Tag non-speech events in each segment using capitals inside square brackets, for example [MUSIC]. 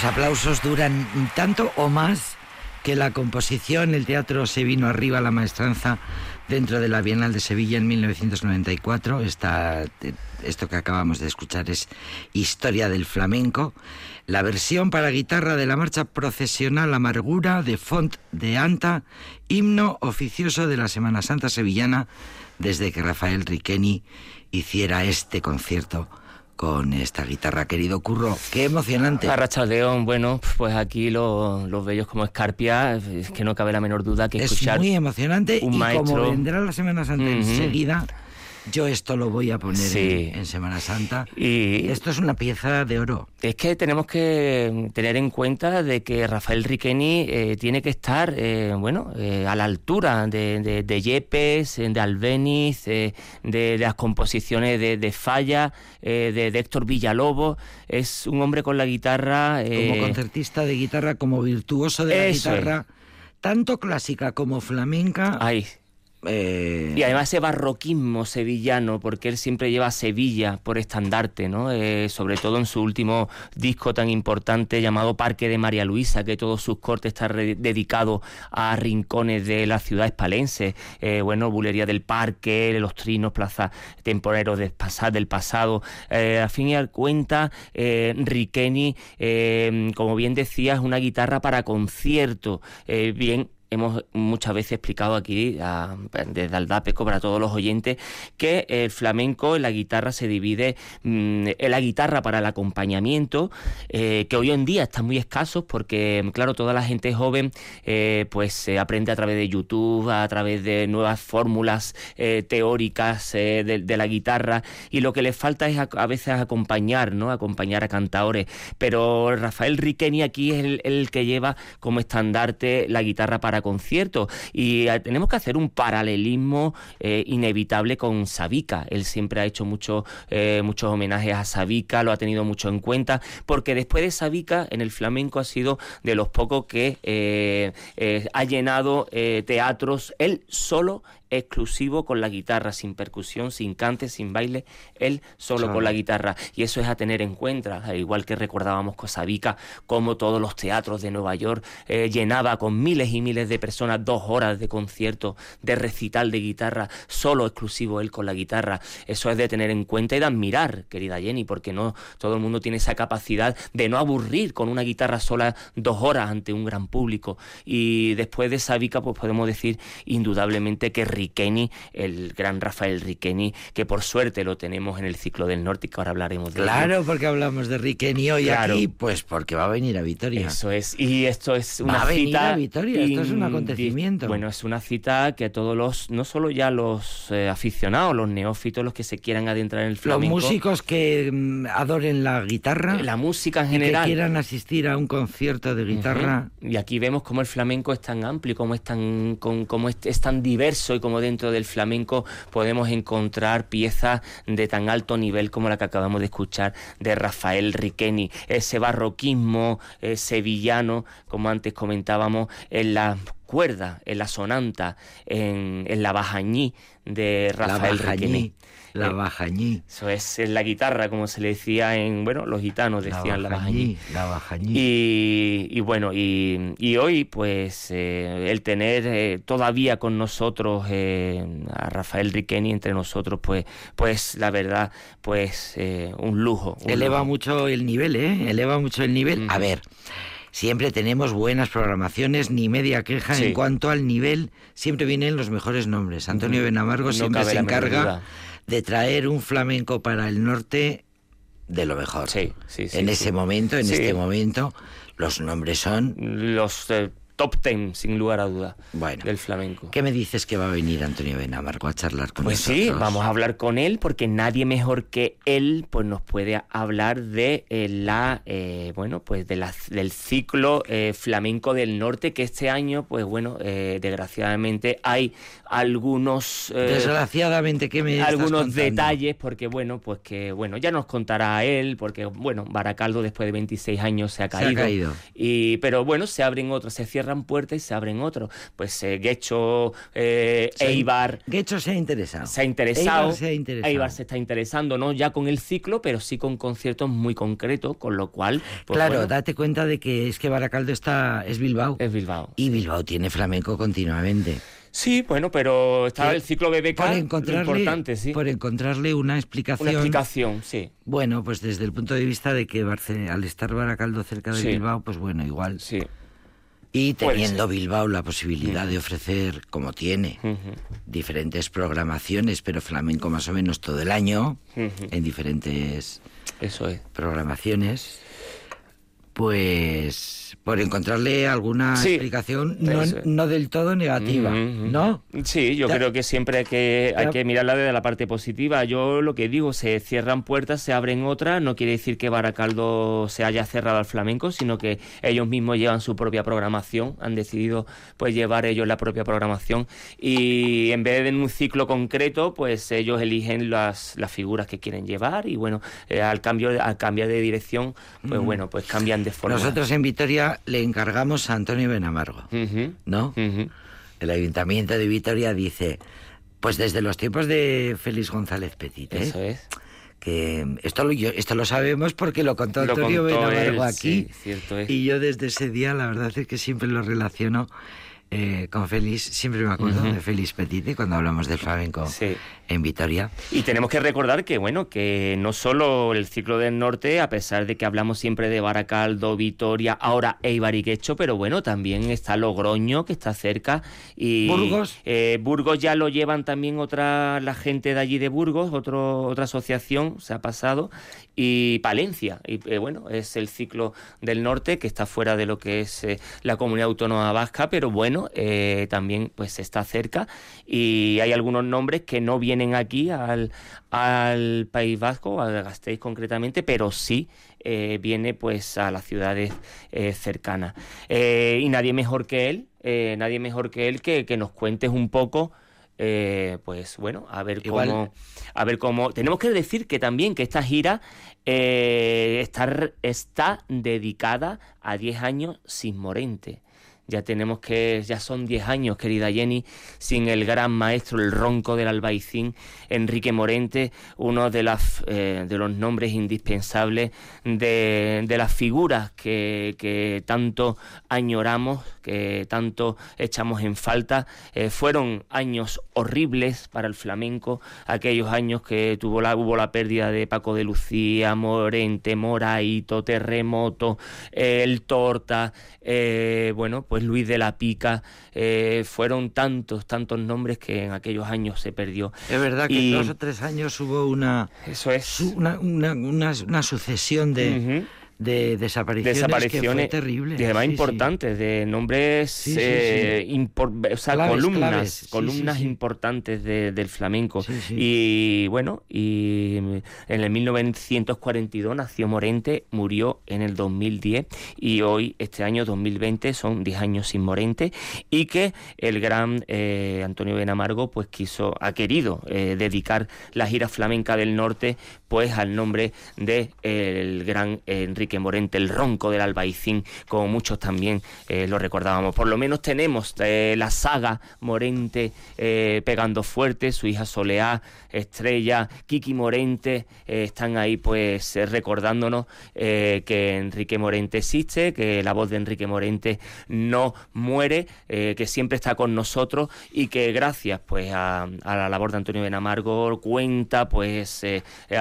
Los aplausos duran tanto o más que la composición, el teatro se vino arriba, la maestranza dentro de la Bienal de Sevilla en 1994. Esta, esto que acabamos de escuchar es Historia del Flamenco. La versión para guitarra de la marcha procesional Amargura de Font de Anta, himno oficioso de la Semana Santa Sevillana, desde que Rafael Riqueni hiciera este concierto con esta guitarra, querido Curro. Qué emocionante. Arracha León, bueno, pues aquí los, bellos como Escarpia, es que no cabe la menor duda que escuchar. Es muy emocionante y como vendrá la Semana Santa enseguida yo esto lo voy a poner en, Semana Santa. Y esto es una pieza de oro. Es que tenemos que tener en cuenta de que Rafael Riqueni eh, tiene que estar, eh, bueno, eh, a la altura de, de, Yepes, de Albeniz, de, las composiciones de, Falla, de, Héctor Villalobos. Es un hombre con la guitarra. como concertista de guitarra, como virtuoso de la guitarra. Tanto clásica como flamenca. Ay, eh, y además ese barroquismo sevillano, porque él siempre lleva Sevilla por estandarte, ¿no? Eh, sobre todo en su último disco tan importante llamado Parque de María Luisa, que todos sus cortes están dedicados a rincones de la ciudad espalense. Eh, bueno, Bulería del Parque, Los Trinos, Plaza Temporeros del pasado. a fin y al cuenta, Riqueni, como bien decía, es una guitarra para concierto. bien hemos muchas veces explicado aquí desde Aldapeco para todos los oyentes que el flamenco en la guitarra se divide mm, en la guitarra para el acompañamiento eh, que hoy en día está muy escasos porque claro toda la gente joven eh, pues se aprende a través de YouTube a través de nuevas fórmulas eh, teóricas de, la guitarra y lo que les falta es a, veces acompañar no acompañar a cantadores. Pero Rafael Riqueni aquí es el que lleva como estandarte la guitarra para conciertos. Y eh, tenemos que hacer un paralelismo eh, inevitable con Sabica. Él siempre ha hecho mucho, eh, muchos homenajes a Sabica, lo ha tenido mucho en cuenta, porque después de Sabica, en el flamenco ha sido de los pocos que ha llenado teatros él solo exclusivo con la guitarra, sin percusión, sin cante, sin baile, él solo con la guitarra. Y eso es a tener en cuenta, al igual que recordábamos con Sabica, como todos los teatros de Nueva York eh, llenaba con miles y miles de personas dos horas de concierto, de recital de guitarra, solo exclusivo él con la guitarra. Eso es de tener en cuenta y de admirar, querida Jenny, porque no todo el mundo tiene esa capacidad de no aburrir con una guitarra sola dos horas ante un gran público. Y después de Sabica, pues podemos decir indudablemente que Riqueni, el gran Rafael Riqueni, que por suerte lo tenemos en el ciclo del norte y que ahora hablaremos de Claro, porque hablamos de Riqueni hoy aquí, pues porque va a venir a Vitoria. Eso es, y esto es una va a venir a Vitoria, esto es un acontecimiento. Bueno, es una cita que todos los, no solo ya los eh, aficionados, los neófitos, los que se quieran adentrar en el flamenco. Los músicos que mm, adoren la guitarra. La música en general. que quieran asistir a un concierto de guitarra. Y aquí vemos cómo el flamenco es tan amplio, cómo es tan, cómo es, es tan diverso y dentro del flamenco podemos encontrar piezas de tan alto nivel como la que acabamos de escuchar de Rafael Riqueni, ese barroquismo eh, sevillano, como antes comentábamos, en la cuerda, en la sonanta, en, la bajañí de Rafael Riqueni. La eh, bajañí. Eso es en la guitarra, como se le decía en, bueno, los gitanos decían la bajañí. La bajañí. Y, bueno, y, hoy, pues, eh, el tener eh, todavía con nosotros a Rafael Riqueni entre nosotros, pues, pues la verdad, pues, un lujo. Eleva mucho el nivel, ¿eh? Eleva mucho el nivel. A ver siempre tenemos buenas programaciones, ni media queja en cuanto al nivel, siempre vienen los mejores nombres. Antonio Benamargo siempre se encarga de traer un flamenco para el norte de lo mejor. Sí, sí, sí. En ese momento, en este momento, los nombres son... Los eh, top ten, sin lugar a duda, bueno, del flamenco. ¿Qué me dices que va a venir Antonio Benamarco a charlar con Pues sí, vamos a hablar con él porque nadie mejor que él pues nos puede hablar de eh, la eh, bueno pues de la, del ciclo eh, flamenco del norte que este año pues bueno desgraciadamente hay algunos desgraciadamente que me algunos detalles porque bueno pues que bueno ya nos contará él porque bueno Baracaldo después de 26 años se ha caído, se ha caído. y pero bueno se abren otros se cierran cierran puertas y se abren otros. Pues eh, Guecho, eh, Eibar... Guecho se ha interesado. Se ha interesado. Eibar se ha interesado. Eibar se está interesando, no ya con el ciclo, pero sí con conciertos muy concretos, con lo cual... Pues, claro, date cuenta de que es que Baracaldo está, es Bilbao. Es Bilbao. Y Bilbao tiene flamenco continuamente. Sí, bueno, pero está el ciclo BBK por encontrarle, importante, sí. Por encontrarle una explicación. Una explicación, sí. Bueno, pues desde el punto de vista de que al estar Baracaldo cerca de Bilbao, pues bueno, igual. Sí. Y teniendo Bilbao la posibilidad de ofrecer, como tiene, diferentes programaciones, pero flamenco más o menos todo el año, en diferentes Eso es. programaciones, pues por encontrarle alguna explicación no, del todo negativa, ¿no? Sí, yo creo que siempre hay que, hay que mirarla desde la parte positiva. Yo lo que digo, se cierran puertas, se abren otras, no quiere decir que Baracaldo se haya cerrado al flamenco, sino que ellos mismos llevan su propia programación, han decidido pues llevar ellos la propia programación y en vez de en un ciclo concreto, pues ellos eligen las, las figuras que quieren llevar y bueno, eh, al cambio al cambiar de dirección, pues bueno, pues cambian de forma. Nosotros en Vitoria le encargamos a Antonio Benamargo, ¿no? El Ayuntamiento de Vitoria dice, pues desde los tiempos de Félix González Petit, ¿eh? Eso es. Que esto lo, esto lo sabemos porque lo contó Antonio Benamargo aquí. Y yo desde ese día, la verdad es que siempre lo relaciono eh, con Félix, siempre me acuerdo de Félix Petit cuando hablamos del flamenco en Vitoria. Y tenemos que recordar que, bueno, que no solo el ciclo del norte, a pesar de que hablamos siempre de Baracaldo, Vitoria, ahora Eibar y Quecho, pero bueno, también está Logroño, que está cerca. Y, Burgos. Eh, Burgos ya lo llevan también otra, la gente de allí de Burgos, otro, otra asociación, se ha pasado. Y Palencia, y eh, bueno, es el ciclo del norte, que está fuera de lo que es eh, la comunidad autónoma vasca, pero bueno, también pues está cerca. Y hay algunos nombres que no vienen aquí al, al País Vasco, a Gasteiz concretamente, pero sí eh, viene pues a las ciudades eh, cercanas. Eh, y nadie mejor que él, nadie mejor que él que, que nos cuentes un poco pues bueno, a ver cómo, a ver cómo. Tenemos que decir que también que esta gira está, está dedicada a 10 años sin Morente. Ya tenemos que, ya son 10 años, querida Jenny, sin el gran maestro, el ronco del albaicín, Enrique Morente, uno de, las, eh, de los nombres indispensables de, de las figuras que, que, tanto añoramos, que tanto echamos en falta. Eh, fueron años horribles para el flamenco, aquellos años que tuvo la, hubo la pérdida de Paco de Lucía, Morente, Moraito, Terremoto, eh, el Torta, bueno, pues Luis de la Pica, eh, fueron tantos, tantos nombres que en aquellos años se perdió. Es verdad que en dos o tres años hubo una, Eso es. una, una, una, sucesión de de desapariciones, desapariciones que terrible. Y además importantes, de nombres, eh, o sea, columnas, columnas importantes del flamenco. Y bueno, y en el 1942 nació Morente, murió en el 2010 y hoy, este año 2020, son 10 años sin Morente y que el gran eh, Antonio Benamargo pues quiso, ha querido eh, dedicar la gira flamenca del norte pues al nombre de el gran Enrique que Morente, el ronco del albaicín, como muchos también eh, lo recordábamos. Por lo menos tenemos eh, la saga Morente eh, pegando fuerte, su hija Soleá, Estrella, Kiki Morente, están ahí pues recordándonos que Enrique Morente existe, que la voz de Enrique Morente no muere, que siempre está con nosotros y que gracias pues a, a la labor de Antonio Benamargo cuenta pues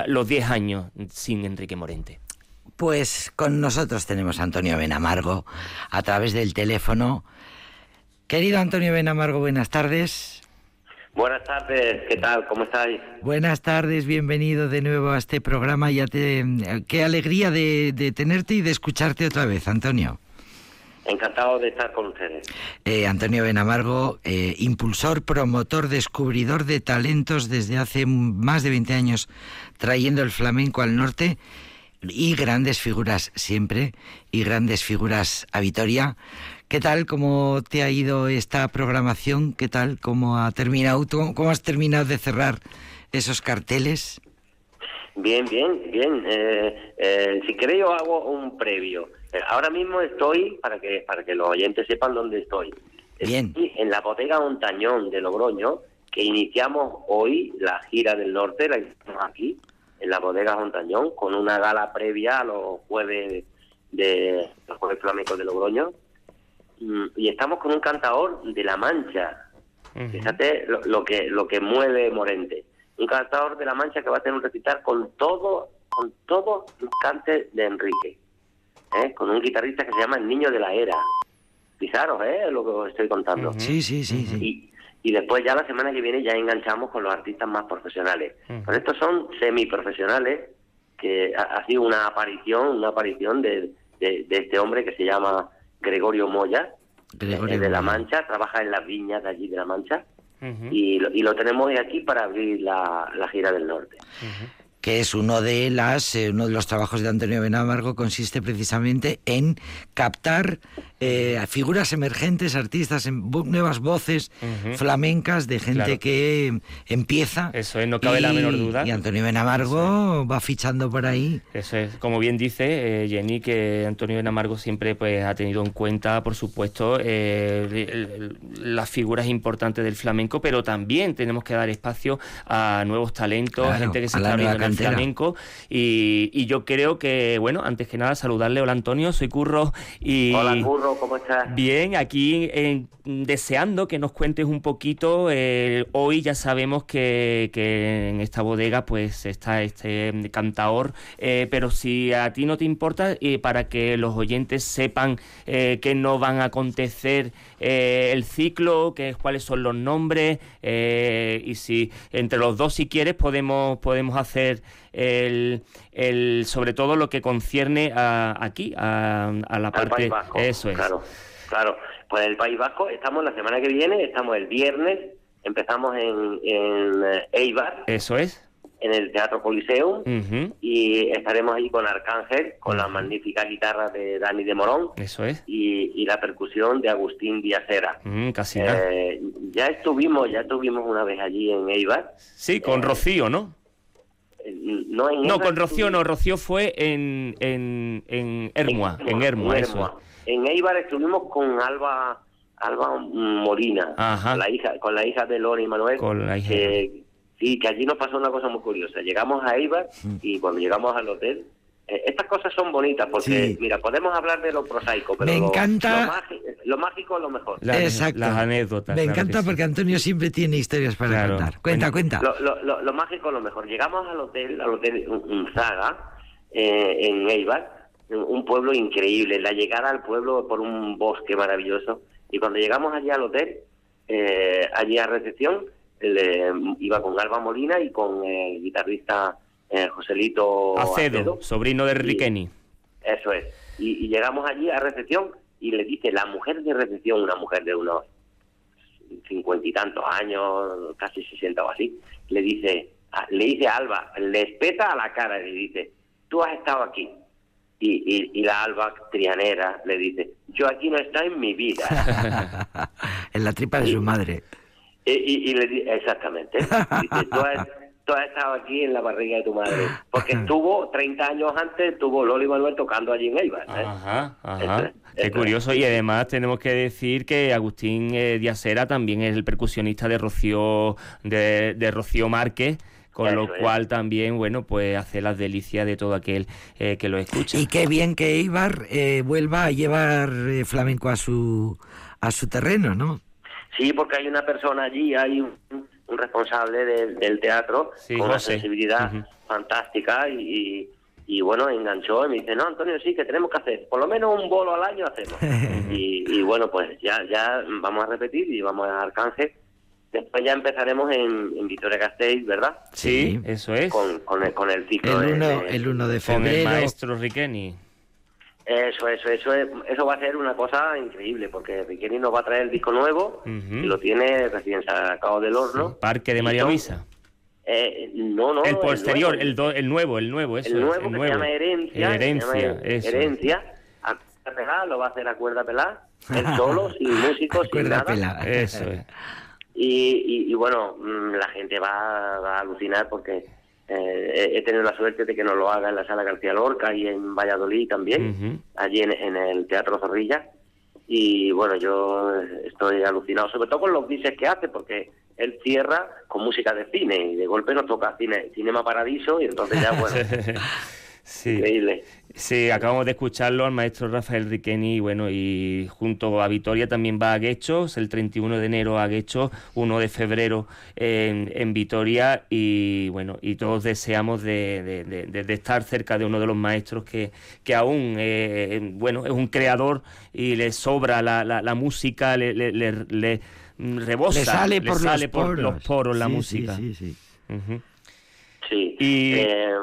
los 10 años sin Enrique Morente. Pues con nosotros tenemos a Antonio Benamargo a través del teléfono. Querido Antonio Benamargo, buenas tardes. Buenas tardes, ¿qué tal? ¿Cómo estáis? Buenas tardes, bienvenido de nuevo a este programa. Ya te, qué alegría de, tenerte y de escucharte otra vez, Antonio. Encantado de estar con ustedes. Eh, Antonio Benamargo, eh, impulsor, promotor, descubridor de talentos desde hace más de 20 años, trayendo el flamenco al norte y grandes figuras siempre, y grandes figuras a Vitoria. ¿Qué tal? ¿Cómo te ha ido esta programación? ¿Qué tal? ¿Cómo ha terminado? ¿Cómo has terminado de cerrar esos carteles? Bien, bien, bien. Eh, eh, si queréis yo hago un previo. Eh, ahora mismo estoy, para que para que los oyentes sepan dónde estoy, Bien. Estoy en la bodega Montañón de Logroño, que iniciamos hoy la gira del norte, la hicimos aquí, en la bodega Montañón, con una gala previa a los jueves de los jueves flamencos de Logroño. Mm, Y estamos con un cantador de La Mancha, Ujú. Fíjate lo, lo que lo que mueve Morente. Un cantador de la Mancha que va a tener un recital con todo con todos los cantes de Enrique. ¿eh? Con un guitarrista que se llama El Niño de la Era. Fijaros, ¿eh? Lo que os estoy contando. Sí, sí, sí, sí. Y, y después ya la semana que viene ya enganchamos con los artistas más profesionales. Ujú. Pero estos son semiprofesionales que ha, ha sido una aparición, una aparición de, de- de este hombre que se llama Gregorio Moya, Gregorio eh, de La. Mancha, trabaja en las viñas de allí de La Mancha y, lo, y lo tenemos hoy aquí para abrir la, la gira del norte. Que es uno de las eh, uno de los trabajos de Antonio Benamargo consiste precisamente en captar eh, figuras emergentes, artistas, en nuevas voces flamencas de gente Claro. que empieza. Eso es, no cabe la menor duda. Y Antonio Benamargo va fichando por ahí. Eso es, como bien dice eh, Jenny, que Antonio Benamargo siempre pues ha tenido en cuenta, por supuesto, las figuras importantes del flamenco, pero también tenemos que dar espacio a nuevos talentos, a Claro, gente que se a está abriendo en el cantera. flamenco. Y, y yo creo que, bueno, antes que nada, saludarle. Hola Antonio, soy Curro. Y... Hola, Curro, ¿cómo estás? Bien, aquí eh, deseando que nos cuentes un poquito. eh, hoy ya sabemos que, que en esta bodega pues está este cantaor, eh, pero si a ti no te importa, eh, para que los oyentes sepan eh, qué no van a acontecer eh, el ciclo, que, cuáles son los nombres, eh, y si entre los dos, si quieres, podemos, podemos hacer el, el sobre todo lo que concierne a, aquí, a, a la Al parte... País Vasco. Eso es. Claro, claro. Pues el País Vasco estamos la semana que viene, estamos el viernes, empezamos en, en eh, Eibar, Eso es. en el Teatro Coliseum, y estaremos ahí con Arcángel, con la magnífica guitarra de Dani de Morón Eso es. y, y la percusión de Agustín Díazera. Mm, casi. Eh, ya estuvimos, ya estuvimos una vez allí en Eibar. Sí, con eh, Rocío, ¿no? No, en No, con Rocío no. Rocío fue en, en, en Hermua. En Hermua, eso. Hermua. En Eibar estuvimos con Alba Alba Molina, Ajá. la hija, con la hija de Lori y Manuel. Con la hija que- sí, que allí nos pasó una cosa muy curiosa. Llegamos a Eibar y cuando llegamos al hotel, estas cosas son bonitas porque, Sí. mira, podemos hablar de lo prosaico, pero Me lo- encanta- Lo, mági- lo mágico es lo mejor. La- Exacto. Las anécdotas. Me claro encanta sí. porque Antonio siempre tiene historias para Claro. contar. Cuenta, Cuenta. cuenta. Lo, lo, lo- lo mágico es lo mejor. Llegamos al hotel, al hotel Unzaga, eh, en Eibar, un pueblo increíble. La llegada al pueblo por un bosque maravilloso. Y cuando llegamos allí al hotel, eh, allí a recepción, le- iba con Alba Molina y con el guitarrista eh, Joselito Acedo, sobrino de Riqueni. Eso es. Y, y llegamos allí a recepción y le dice la mujer de recepción, una mujer de unos cincuenta y tantos años, casi sesenta o así, le dice, a- le dice a Alba, le espeta a la cara y le dice, tú has estado aquí. Y, y, y la Alba trianera le dice, yo aquí no he estado en mi vida. [LAUGHS] en la tripa de su madre. y, y- y le dice, exactamente, dice, tú has, tú has estado aquí en la barriga de tu madre. Porque estuvo 30 años antes, estuvo Loli Manuel tocando allí en Eibar. ¿eh? Ajá, ajá. Qué es. curioso. Y además tenemos que decir que Agustín eh, Díazera también es el percusionista de Rocío, de, de Rocío Márquez. Con lo es. cual también, bueno, pues hace las delicias de todo aquel eh, que lo escucha. Y qué bien que Eibar eh, vuelva a llevar eh, flamenco a su a su terreno, ¿no? Sí, porque hay una persona allí, hay un, un responsable del- del teatro Sí, con una sensibilidad fantástica y, y, y, bueno, enganchó y me dice, no, Antonio, sí, que tenemos que hacer, por lo menos un bolo al año hacemos. [LAUGHS] y, y bueno, pues ya ya vamos a repetir y vamos a Arcángel. Después ya empezaremos en, en Vitoria Gasteiz, ¿verdad? Sí, Sí. eso es. Con, con, el, con el ciclo El de- 1 de- el uno de Con el febrero. maestro Riqueni. Eso, eso, eso, es- eso va a ser una cosa increíble porque Riqueni nos va a traer el disco nuevo Ujú. y lo tiene recién sacado del horno. Parque de María Luisa. Eh, no, no. el posterior, nuevo. el, do- el nuevo, el nuevo, eso el es, nuevo el que se llama Herencia. Herencia, se llama eso. Herencia. A cuerda pelada, lo va a hacer a cuerda pelada. Él solo, [LAUGHS] sin músicos, sin Cuerda nada. pelada. Eso es. Y, y, y bueno, mm, la gente va, va a alucinar porque Eh, he tenido la suerte de que nos lo haga en la Sala García Lorca y en Valladolid también, allí en, el Teatro Zorrilla. Y bueno, yo estoy alucinado, sobre todo con los dices que hace, porque él cierra con música de cine y de golpe nos toca cine, Cinema Paradiso y entonces ya, [LAUGHS] bueno, Sí. Increíble. Sí, acabamos de escucharlo al maestro Rafael Riqueni y bueno, y junto a Vitoria también va a Guechos, el 31 de enero a Guechos, 1 de febrero en, en Vitoria y bueno, y todos deseamos de, de, estar cerca de uno de los maestros que, que aún, eh, bueno, es un creador y le sobra la, la, música, le, le, le, rebosa, le sale por, los, poros. la música. Sí, sí, sí. sí. Y... Eh,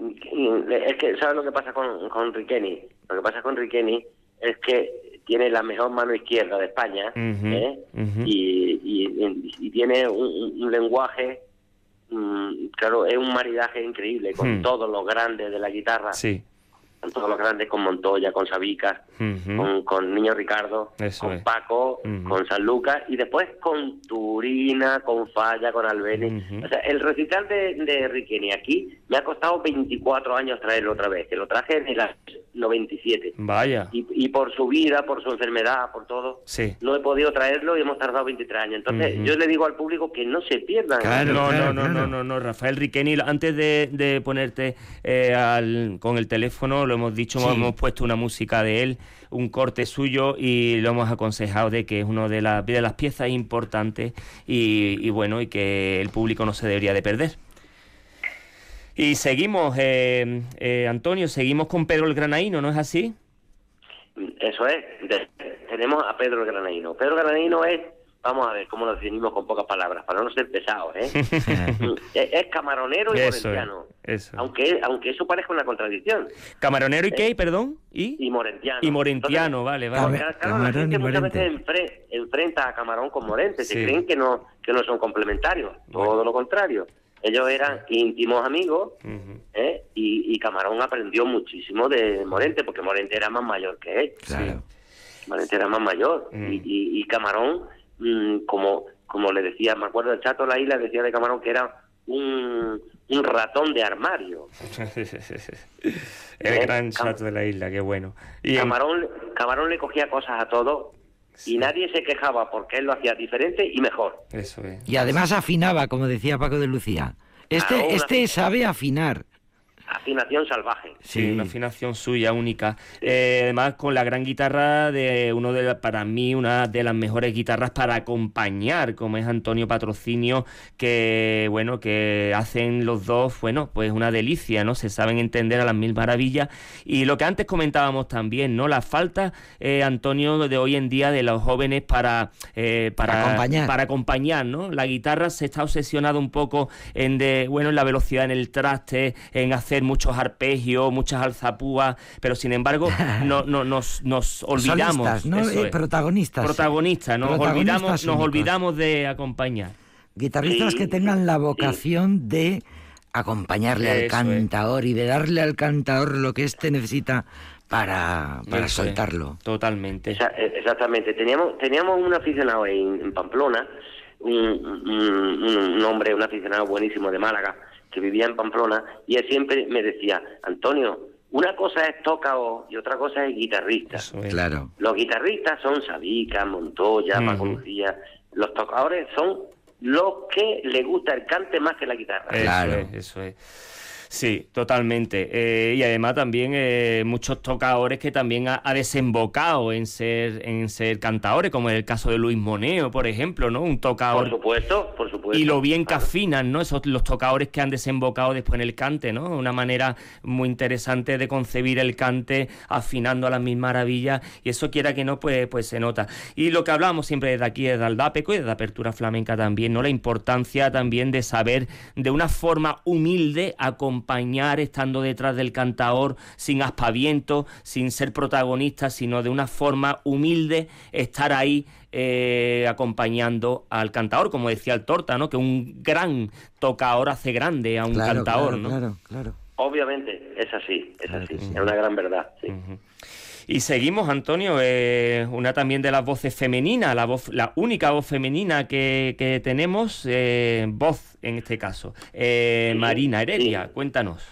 es que, ¿sabes lo que pasa con, con Riqueni? Lo que pasa con Riqueni es que tiene la mejor mano izquierda de España ¿eh? y, tiene un, lenguaje, mm, claro, es un maridaje increíble con hmm. todos los grandes de la guitarra. Sí con todos los grandes, con Montoya, con Sabicas, con, Niño Ricardo, con Paco, con San Lucas y después con Turina, con Falla, con Albeni. O sea, el recital de, de Riqueni aquí me ha costado 24 años traerlo otra vez, que lo traje en el 97. Vaya. Y, por su vida, por su enfermedad, por todo, no he podido traerlo y hemos tardado 23 años. Entonces, yo le digo al público que no se pierdan. no, no, no, no, no, no, Rafael Riqueni, antes de, ponerte eh, con el teléfono, lo hemos dicho, hemos puesto una música de él, un corte suyo y lo hemos aconsejado de que es una de, las de las piezas importantes y, bueno, y que el público no se debería de perder. Y seguimos, eh, eh, Antonio, seguimos con Pedro el Granaíno, ¿no es así? Eso es, tenemos a Pedro el Granaíno. Pedro el Granaíno es vamos a ver cómo lo definimos con pocas palabras, para no ser pesados, ¿eh? [LAUGHS] es, camaronero y morentiano. Aunque, aunque eso parezca una contradicción. ¿Camaronero y qué, eh, perdón? ¿Y? Y morentiano. Y morentiano, vale, vale. la gente muchas veces enfrenta a camarón con morente, se creen que no, que no son complementarios, todo lo contrario. Ellos eran íntimos amigos ¿eh? y, Camarón aprendió muchísimo de Morente, porque Morente era más mayor que él. Claro. Morente era más mayor. Mm. y, y Camarón Mm, como, como le decía, me acuerdo el Chato La Isla decía de Camarón que era un, un ratón de armario. [LAUGHS] el ¿Eh? gran Chato de la Isla, qué bueno. Y Camarón, Camarón le cogía cosas a todo y nadie se quejaba porque él lo hacía diferente y mejor. Eso es. Y además afinaba, como decía Paco de Lucía. Este, este sabe afinar afinación salvaje. Sí, una afinación suya única. Eh, además, con la gran guitarra de uno de para mí una de las mejores guitarras para acompañar, como es Antonio Patrocinio, que bueno, que hacen los dos, bueno, pues una delicia, ¿no? Se saben entender a las mil maravillas. Y lo que antes comentábamos también, ¿no? La falta, eh, Antonio, de hoy en día de los jóvenes para, eh, para, acompañar. para acompañar, ¿no? La guitarra se está obsesionada un poco en de, bueno, en la velocidad en el traste, en hacer muchos arpegios, muchas alzapúas, pero sin embargo [LAUGHS] no, no, nos, nos olvidamos. ¿no? Eh, protagonistas. Protagonistas, nos, olvidamos, nos olvidamos de acompañar. Guitarristas que tengan la vocación de acompañarle al cantador y de darle al cantador lo que éste necesita para, para soltarlo. Totalmente. Exactamente. Teníamos, teníamos un aficionado en, Pamplona, un, un, hombre, un aficionado buenísimo de Málaga, que vivía en Pamplona, y él siempre me decía, Antonio, una cosa es tocao y otra cosa es guitarrista. Claro. Los guitarristas son Sabica, Montoya, Paco Lucía. Los tocadores son los que le gusta el cante más que la guitarra. claro. eso es. Sí, totalmente. Eh, y además también eh, muchos tocadores que también ha, desembocado en ser en ser cantadores, como es el caso de Luis Moneo, por ejemplo, ¿no? Un tocador. Por supuesto, por supuesto. Y lo bien que afinan, ¿no? Esos los tocadores que han desembocado después en el cante, ¿no? Una manera muy interesante de concebir el cante afinando a las mil maravillas y eso quiera que no, pues, pues se nota. Y lo que hablamos siempre desde aquí, desde Aldapeco y de Apertura Flamenca también, ¿no? La importancia también de saber de una forma humilde acompañar acompañar estando detrás del cantador sin aspaviento, sin ser protagonista, sino de una forma humilde estar ahí eh, acompañando al cantador, como decía el Torta, ¿no? Que un gran tocador hace grande a un cantador, claro, ¿no? Claro, claro. Obviamente, es así, es así, es una gran verdad. Y seguimos, Antonio, eh, una también de las voces femeninas, la voz, la única voz femenina que, tenemos, eh, voz en este caso, eh, Marina Heredia, cuéntanos.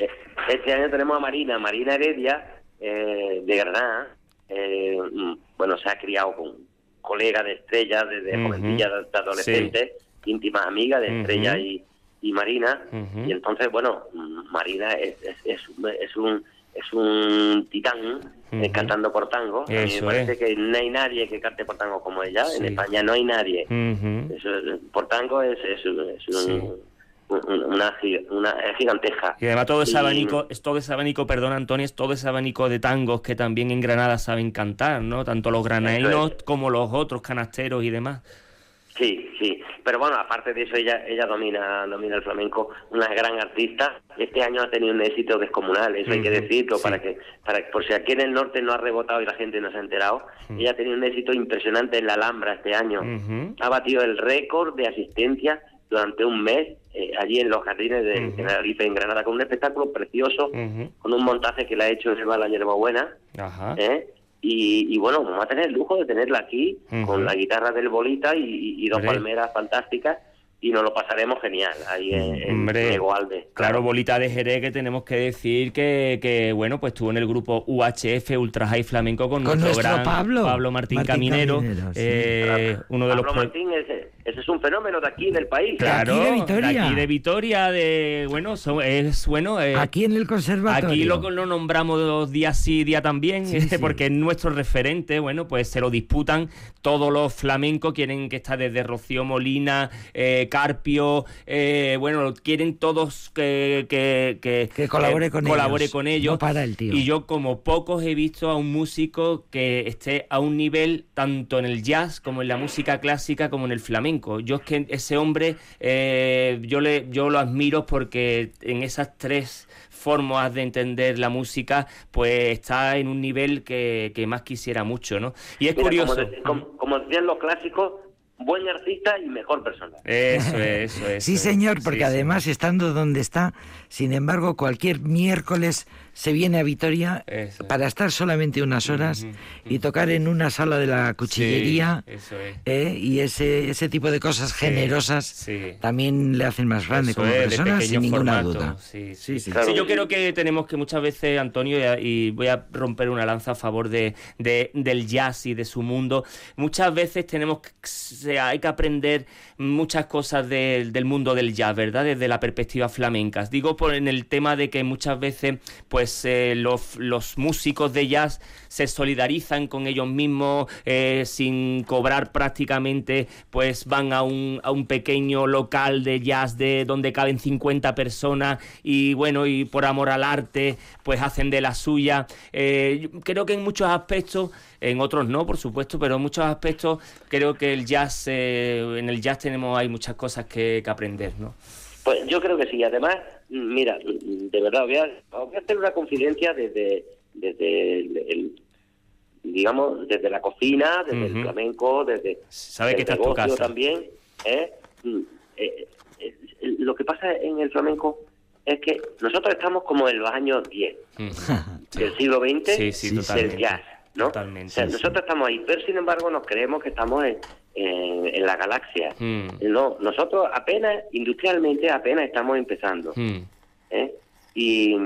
Este año tenemos a Marina, Marina Heredia, de Granada, mm, bueno, se ha criado con colegas de Estrella desde uh de adolescente, íntimas amigas de Estrella y, y, Marina, y entonces, bueno, Marina es, es, es un es un titán eh, cantando por tango. a mí me parece que no hay nadie que cante por tango como ella. En España no hay nadie. por tango es, es, una, una giganteja. Y además todo ese abanico, es todo ese abanico, perdón Antonio, es todo ese abanico de tangos que también en Granada saben cantar, ¿no? Tanto los granaderos como los otros canasteros y demás. Sí, sí, pero bueno, aparte de eso, ella ella domina domina el flamenco, una gran artista. Este año ha tenido un éxito descomunal, eso hay que decirlo, para que para por si aquí en el norte no ha rebotado y la gente no se ha enterado, ella ha tenido un éxito impresionante en la Alhambra este año. Ha batido el récord de asistencia durante un mes eh, allí en los jardines de Tenerife, en Granada, con un espectáculo precioso, con un montaje que le ha hecho Eva La Hierbabuena. Ajá. ¿eh? Y, bueno, vamos a tener el lujo de tenerla aquí con la guitarra del Bolita y, dos palmeras fantásticas y nos lo pasaremos genial ahí en, Hombre, Claro. Bolita de Jerez que tenemos que decir que, que, bueno, pues estuvo en el grupo UHF Ultra High Flamenco con, nuestro, gran Pablo, Pablo Martín, Caminero, eh, uno de Pablo los Martín ese, ese, es un fenómeno de aquí del país. Claro, de aquí de Vitoria, de, aquí de, Vitoria, de bueno, es bueno. Eh, aquí en el conservatorio. Aquí lo, lo nombramos día sí, día también, porque es nuestro referente, bueno, pues se lo disputan todos los flamencos, quieren que está desde Rocío Molina, eh, Carpio, eh, bueno, quieren todos que, que, colabore, con, colabore con ellos. para el tío. Y yo como pocos he visto a un músico que esté a un nivel tanto en el jazz como en la música clásica como en el flamenco. Yo es que ese hombre, eh, yo, le, yo lo admiro porque en esas tres formas de entender la música, pues está en un nivel que, más quisiera mucho, ¿no? Y es curioso. Como, como decían los clásicos, buen artista y mejor persona. Eso es, eso es. sí, señor, porque además estando donde está, sin embargo, cualquier miércoles se viene a Vitoria para estar solamente unas horas y tocar en una sala de la cuchillería. ¿eh? y ese, ese tipo de cosas generosas también le hacen más grande como persona, sin ninguna duda. Sí, sí, yo creo que tenemos que muchas veces, Antonio, y voy a romper una lanza a favor de, del jazz y de su mundo, muchas veces tenemos que, hay que aprender muchas cosas del mundo del jazz, ¿verdad? Desde la perspectiva flamenca. Digo por en el tema de que muchas veces, pues pues, eh, los, músicos de jazz se solidarizan con ellos mismos eh, sin cobrar prácticamente, pues van a un, a un pequeño local de jazz de donde caben 50 personas y bueno, y por amor al arte, pues hacen de la suya. Eh, creo que en muchos aspectos, en otros no, por supuesto, pero en muchos aspectos creo que el jazz, en el jazz tenemos, hay muchas cosas que, que aprender, ¿no? Pues yo creo que sí. Además, mira, de verdad, voy a, hacer una confidencia desde, desde el, digamos, desde la cocina, desde el flamenco, desde ¿Sabe el negocio también. ¿eh? Mm, eh, eh, lo que pasa en el flamenco es que nosotros estamos como en los años 10 del siglo XX del jazz, ¿no? nosotros estamos ahí, pero sin embargo nos creemos que estamos en, en, la galaxia. Hmm. No, nosotros apenas, industrialmente, apenas estamos empezando. Hmm. ¿eh? Y,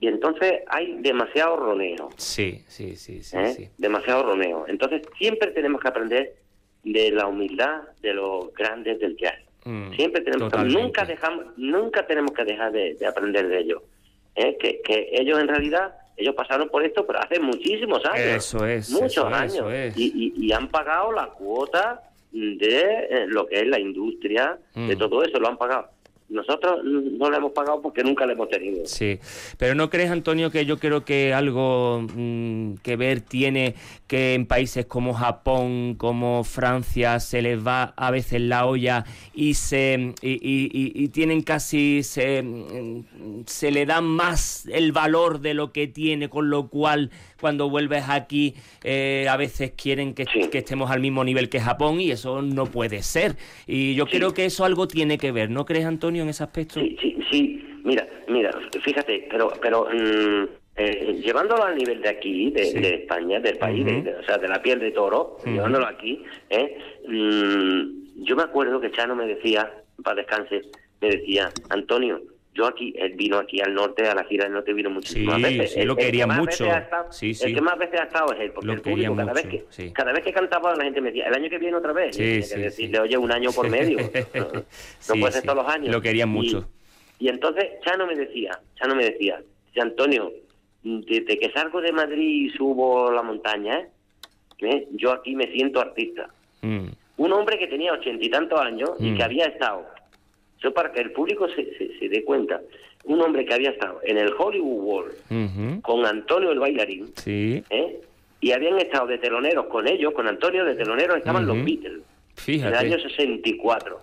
y, entonces hay demasiado roneo. Sí, sí, sí, ¿Eh? sí, Demasiado roneo. Entonces siempre tenemos que aprender de la humildad de los grandes del jazz. Hmm. Siempre tenemos que, nunca dejamos, nunca tenemos que dejar de, aprender de ellos. ¿eh? Que, que ellos en realidad ellos pasaron por esto, pero hace muchísimos años. Eso es. Muchos años. Y, y, han pagado la cuota de eh, lo que es la industria, de mm. todo eso, lo han pagado. Nosotros no lo hemos pagado porque nunca lo hemos tenido. Sí, pero ¿no crees, Antonio, que yo creo que algo mm, que ver tiene que en países como Japón, como Francia, se les va a veces la olla y se y, tienen casi se, se le da más el valor de lo que tiene, con lo cual cuando vuelves aquí eh, a veces quieren que, que, estemos al mismo nivel que Japón y eso no puede ser. Y yo creo que eso algo tiene que ver, ¿no crees, Antonio, en ese aspecto? Sí, sí, sí. Mira, mira, fíjate, pero, pero mm, eh, llevándolo al nivel de aquí, de, España, del país, o sea, de la piel de toro, llevándolo aquí, ¿eh? Mm, yo me acuerdo que Chano me decía, para descanse, me decía, Antonio, yo aquí, él vino aquí al norte, a la gira del norte, vino muchísimas sí, veces. Sí, lo quería mucho. sí, sí. El que más veces ha estado es él, porque el público, cada, vez que, cada vez que cantaba, la gente me decía, el año que viene otra vez. Sí, sí, decirle, oye, un año por [LAUGHS] medio. [LAUGHS] No, puede ser todos los años. Lo querían mucho. Y, entonces Chano me decía, Chano me decía, Antonio, desde que salgo de Madrid y subo la montaña, ¿eh? yo aquí me siento artista. Mm. Un hombre que tenía ochenta y tantos años y que mm. había estado, eso para que el público se, se, dé cuenta, un hombre que había estado en el Hollywood World con Antonio el bailarín, ¿eh? y habían estado de teloneros con ellos, con Antonio de teloneros estaban los Beatles, en el año 64. O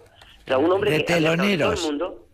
sea, un hombre de que teloneros. todo el mundo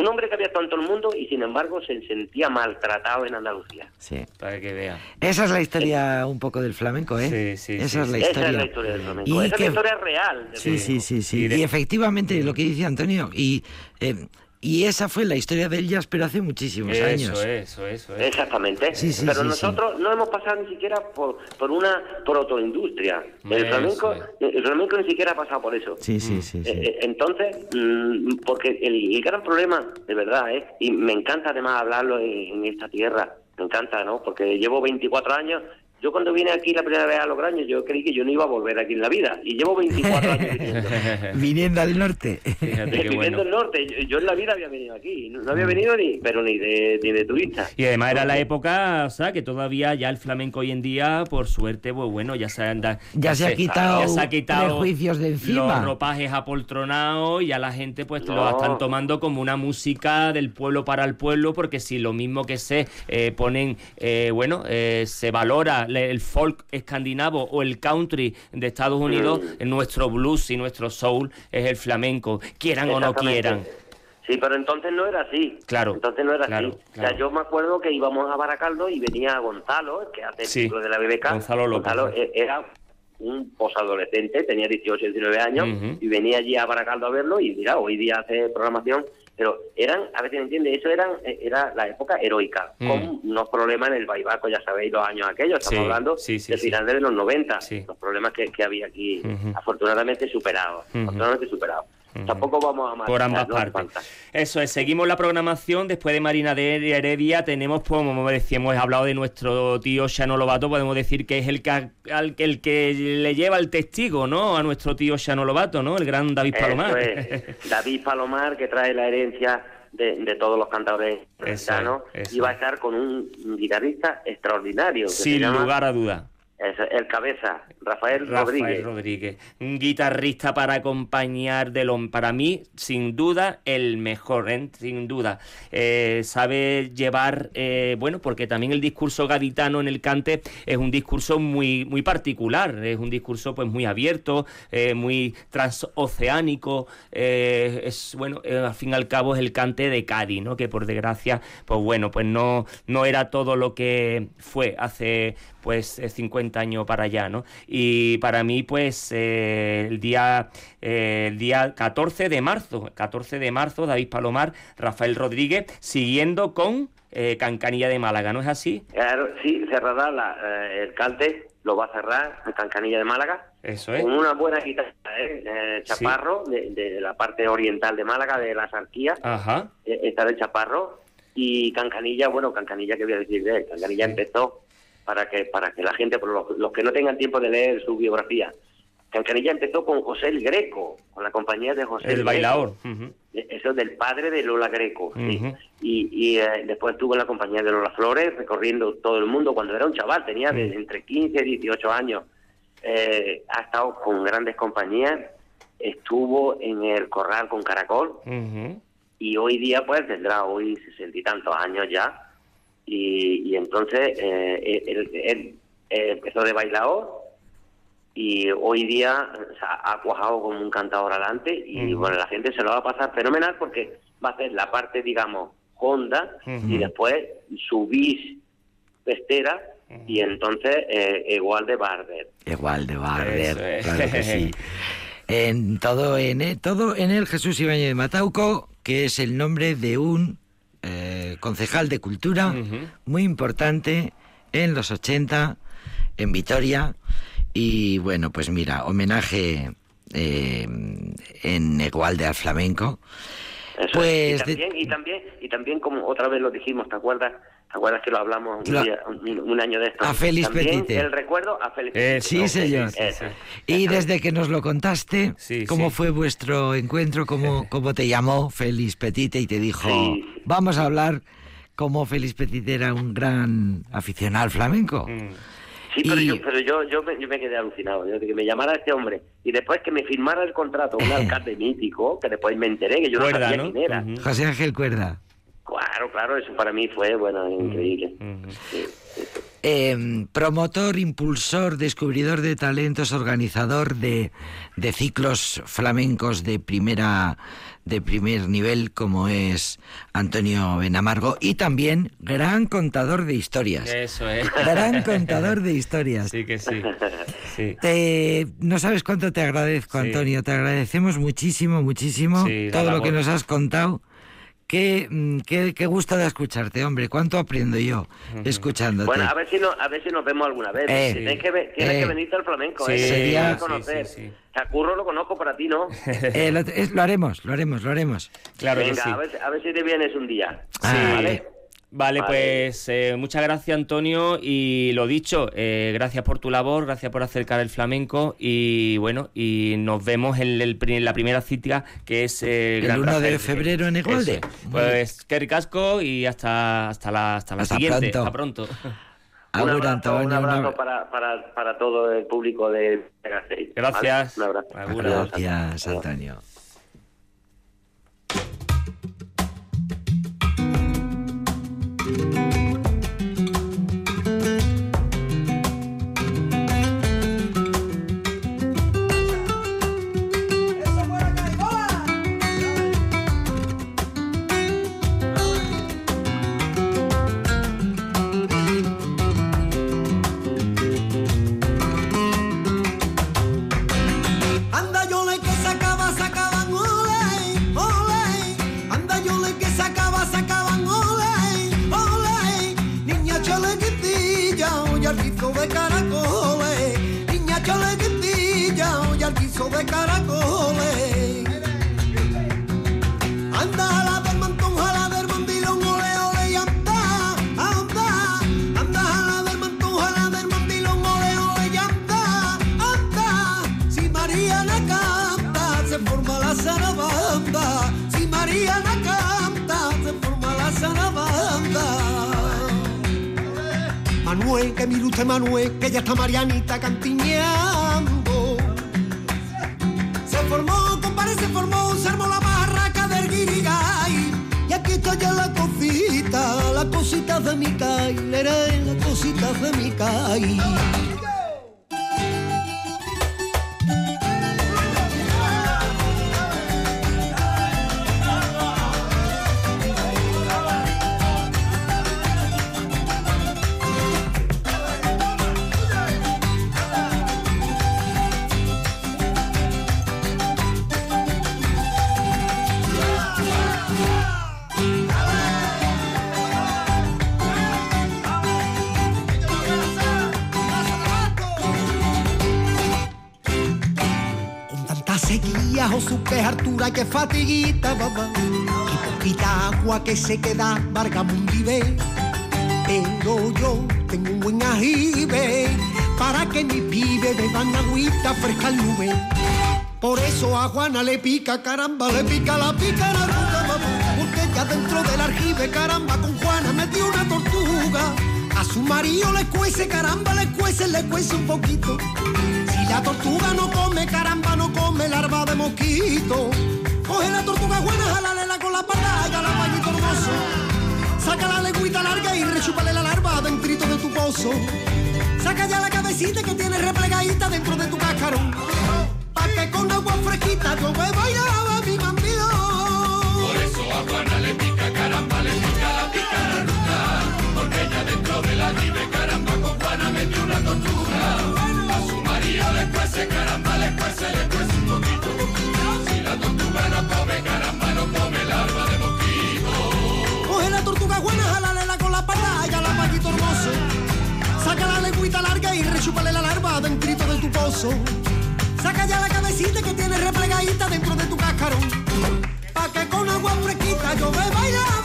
un hombre que había estado en todo el mundo y sin embargo se sentía maltratado en Andalucía. Sí. Para que vea. Esa es la historia un poco del flamenco, ¿eh? Sí, sí. Esa es la historia. Esa es la historia del flamenco. Esa es la historia real. sí, sí, sí, sí. Y, efectivamente, lo que dice Antonio, y eh, y esa fue la historia del jazz, pero hace muchísimos años. Eso, eso, eso. Exactamente. pero nosotros no hemos pasado ni siquiera por, por una protoindustria. El flamenco, el flamenco ni siquiera ha pasado por eso. Sí, sí, sí. Eh, eh, entonces, mm, porque el, gran problema, de verdad, ¿eh? y me encanta además hablarlo en, en esta tierra, me encanta, ¿no? Porque llevo 24 años yo cuando vine aquí la primera vez a Logroño, yo creí que yo no iba a volver aquí en la vida. Y llevo 24 años [LAUGHS] viniendo. [LAUGHS] viniendo al norte. viniendo al norte. Yo, en la vida había venido aquí. No, había venido ni, pero ni de, ni de turista. Y además era la época, o sea, que todavía ya el flamenco hoy en día, por suerte, pues bueno, ya se anda... Ya, se, ha quitado, ya se ha quitado prejuicios de encima. Los ropajes apoltronados y ya la gente pues lo están tomando como una música del pueblo para el pueblo, porque si lo mismo que se eh, ponen, eh, bueno, eh, se valora el folk escandinavo o el country de Estados Unidos, mm. nuestro blues y nuestro soul es el flamenco, quieran o no quieran. Sí, pero entonces no era así. Claro. Entonces no era así. O sea, yo me acuerdo que íbamos a Baracaldo y venía Gonzalo, que hace el ciclo de la BBK. Gonzalo López. Gonzalo e-, era un posadolescente, tenía 18, 19 años, y venía allí a Baracaldo a verlo y mira, hoy día hace programación pero eran, a ver si me entiende, eso eran, eh, era la época heroica, mm. con unos problemas en el Baibaco, ya sabéis, los años aquellos, estamos hablando de finales de los 90, los problemas que, que había aquí, afortunadamente superados, afortunadamente superados. Tampoco vamos a Por ambas partes. Eso es, seguimos la programación. Después de Marina de Heredia, tenemos, pues, como decíamos, hemos hablado de nuestro tío Shano Lobato. Podemos decir que es el que, el que le lleva el testigo, ¿no? A nuestro tío Shano Lobato, ¿no? El gran David Palomar. [LAUGHS] David Palomar, que trae la herencia de, todos los cantadores mexicanos. Y va a estar con un guitarrista extraordinario. Sin lugar a duda el cabeza, Rafael, Rafael Rodríguez. Un guitarrista para acompañar de lo, para mí, sin duda, el mejor, ¿eh? sin duda. Eh, sabe llevar, eh, bueno, porque también el discurso gaditano en el cante es un discurso muy, muy particular, es un discurso pues muy abierto, muy transoceánico, es, bueno, al fin y al cabo es el cante de Cádiz, ¿no? Que por desgracia, pues bueno, pues no, no era todo lo que fue hace pues 50 eh, años para allá, ¿no? Y para mí, pues eh, el día eh, el día 14 de marzo, 14 de marzo, David Palomar, Rafael Rodríguez, siguiendo con Cancanilla de Málaga, ¿no es así? Claro, sí, cerrará la, el cante, lo va a cerrar en Cancanilla de Málaga. Eso es. Con una buena guitarra, ¿eh? Chaparro, de, la parte oriental de Málaga, de la Sarquía. Ajá. está de Chaparro. Y Cancanilla, bueno, Cancanilla, ¿qué voy a decir de? Cancanilla empezó para que para que la gente, por los, que no tengan tiempo de leer su biografía, Cancanilla empezó con José el Greco, con la compañía de José el, bailador. E, eso es del padre de Lola Greco. Y, eh, después estuvo en la compañía de Lola Flores, recorriendo todo el mundo cuando era un chaval, tenía entre 15 y 18 años. Eh, ha estado con grandes compañías, estuvo en el Corral con Caracol y hoy día pues tendrá hoy sesenta y tantos años ya y, entonces eh, él, empezó de bailador y hoy día ha cuajado como un cantador adelante y bueno, la gente se lo va a pasar fenomenal porque va a hacer la parte, digamos, Honda y después su bis pestera y entonces eh, igual de Barber. Igual de Barber, claro que sí. [LAUGHS] En todo en, todo en el Jesús Ibañez de Matauco, que es el nombre de un eh, concejal de cultura, muy importante en los 80 en Vitoria. Y bueno, pues mira, homenaje eh, en Egualde al flamenco. pues y, también, y, también, y también, como otra vez lo dijimos, ¿te acuerdas? ¿Te acuerdas que lo hablamos un, año de esto? A Félix También El recuerdo a Félix eh, Sí, señor. y desde que nos lo contaste, ¿cómo fue vuestro encuentro? ¿Cómo, [LAUGHS] ¿Cómo te llamó Félix Petite y te dijo, vamos a hablar como Félix Petite era un gran aficionado al flamenco? Mm. Sí, pero, yo, pero yo, yo, me, yo me quedé alucinado, de que me llamara este hombre y después que me firmara el contrato un [LAUGHS] alcalde mítico, que después me enteré que yo no sabía quién era. José Ángel Cuerda. Claro, claro, eso para mí fue, bueno, increíble. Em, promotor, impulsor, descubridor de talentos, organizador de, de, ciclos flamencos de primera de primer nivel como es Antonio Benamargo y también gran contador de historias. Eso es. Gran contador de historias. Sí que sí. no sabes cuánto te agradezco, Antonio. Te agradecemos muchísimo, muchísimo todo lo que nos has contado. Mm, qué, qué, gusto de escucharte, hombre. ¿Cuánto aprendo yo escuchándote? Bueno, a ver si, no, a ver si nos vemos alguna vez. Eh, tienes, que, tienes que, eh. venirte al flamenco. Sí, eh, sería... conocer. Sí, Curro lo conozco para ti, ¿no? [LAUGHS] Eh, lo, haremos, lo haremos, lo haremos. Claro Venga, que sí. a, ver, a ver si te vienes un día. Sí. ¿Vale? Vale, pues eh, muchas gracias Antonio y lo dicho, eh, gracias por tu labor, gracias por acercar el flamenco y bueno, y nos vemos en, el, la primera cita que es eh, el 1 de febrero en Egualde. Pues que casco y hasta, hasta la, hasta la siguiente. Hasta pronto. [LAUGHS] un abrazo, un abrazo para, para, para, todo el público de Gracias. Un abrazo. Gracias, Antonio. Que fatiguita, mamá. Y poquita agua que se queda, ve Pero yo tengo un buen ajibe para que mi pibe beban agüita fresca al nube. Por eso a Juana le pica, caramba, le pica la pica la ruta, mamá. Porque ya dentro del arjibe, caramba, con Juana metió una tortuga. A su marido le cuece, caramba, le cuece, le cuece un poquito. Si la tortuga no come, caramba, no come larva de mosquito. Coge la tortuga buena, jalálela con la pata, la pañito hermoso. Saca la lengüita larga y rechúpale la larva dentro de tu pozo. Saca ya la cabecita que tiene replegadita dentro de tu cascarón. Pa' que con agua fresquita yo me vaya a mi mamilo. Por eso a Juana le pica, caramba, le pica la pica la. Porque ella dentro de la nieve, rechúpale la larva dentro de tu pozo. Saca ya la cabecita que tiene replegadita dentro de tu cascarón. Pa' que con agua fresquita yo me baila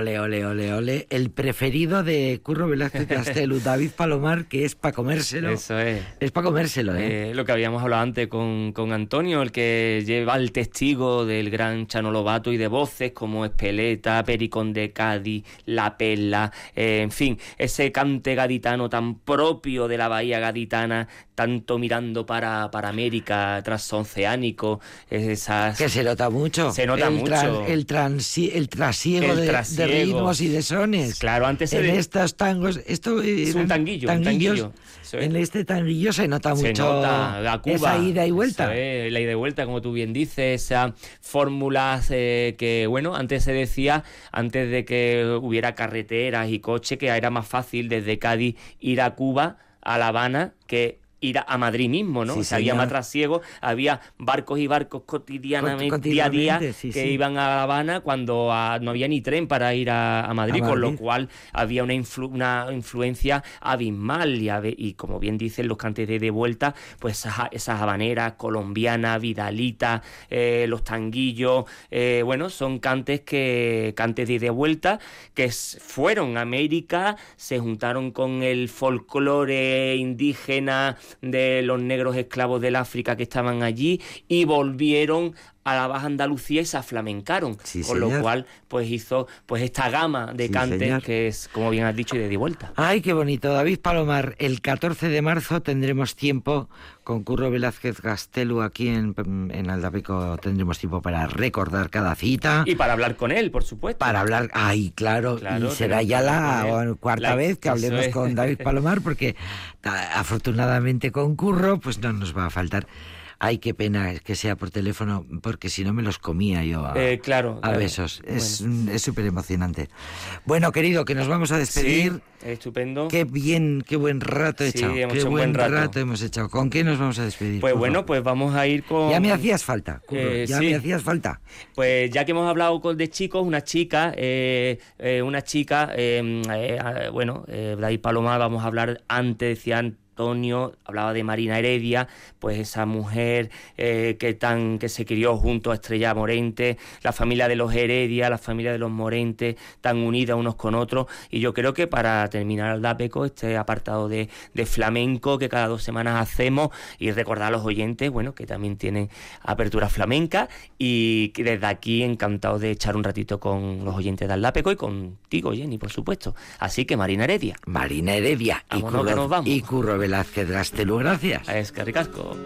Ole, ole, ole, ole. El preferido de Curro Velázquez Castelo, [LAUGHS] David Palomar, que es para comérselo. Eso es. Es para comérselo, ¿eh? Eh, lo que habíamos hablado antes con, con Antonio, el que lleva el testigo del gran Chano Lobato y de voces como Espeleta, Pericón de Cádiz, La Perla, eh, en fin, ese cante gaditano tan propio de la bahía gaditana, tanto mirando para, para América, transoceánico, esas... Que se nota mucho. Se nota el mucho. el, transi- el trasiego, El de, ritmos y de sones. Claro, antes se En de- estos tangos... Esto Es un tanguillo, un tanguillos. tanguillo. Es. En este tanguillo se nota Se mucho nota la Cuba. esa ida y vuelta. Es, la ida y vuelta, como tú bien dices, esas fórmulas eh, que, bueno, antes se decía, antes de que hubiera carreteras y coche, que era más fácil desde Cádiz ir a Cuba, a La Habana, que ir a Madrid mismo, ¿no? Sí, O sea, había señor. más trasiego, había barcos y barcos cotidianamente, día a día, sí, que sí. iban a La Habana cuando ah, no había ni tren para ir a, a Madrid, A con lo cual había una, influ- una influencia abismal y, como bien dicen los cantes de, de vuelta, pues esas, esas habaneras colombianas, vidalitas, eh, los tanguillos, eh, bueno, son cantes que cantes de, de vuelta que fueron a América, se juntaron con el folclore indígena de los negros esclavos del África que estaban allí y volvieron a la Baja Andalucía y se aflamencaron, Sí, con lo cual pues hizo pues esta gama de Sí, cantes señor. que es, como bien has dicho, y de, de vuelta. Ay, qué bonito. David Palomar, el 14 de marzo tendremos tiempo con Curro Velázquez Gastelu aquí en, en Aldapeco. Tendremos tiempo para recordar cada cita. Y para hablar con él, por supuesto. Para hablar, ay, claro, Claro, y será ya la cuarta La- vez que hablemos es. con David Palomar, porque afortunadamente con Curro, pues no nos va a faltar. Ay, qué pena que sea por teléfono, porque si no me los comía yo a, Eh, claro, a claro. besos. Es es súper emocionante. Bueno, querido, que nos vamos a despedir. Sí, estupendo. Qué bien, qué buen rato he Sí, echado. hemos Qué hecho buen buen rato. rato. hemos echado. ¿Con qué nos vamos a despedir? Pues bueno, pues vamos a ir con... Ya me hacías falta, Curro, Eh, ya sí. me hacías falta. Pues ya que hemos hablado con de chicos, una chica, eh, una chica, eh, bueno, eh, David Palomar, vamos a hablar antes, decía Antonio, hablaba de Marina Heredia, pues esa mujer eh, que tan que se crió junto a Estrella Morente, la familia de los Heredia, la familia de los Morente, tan unida unos con otros, y yo creo que para terminar el DAPECO, este apartado de, de flamenco que cada dos semanas hacemos, y recordar a los oyentes, bueno, que también tienen apertura flamenca, y que desde aquí encantado de echar un ratito con los oyentes de Aldapeco y contigo, Jenny, por supuesto. Así que Marina Heredia. Marina Heredia y que nos vamos. y Curro Velázquez Gastelu, gracias. Es que ricasco.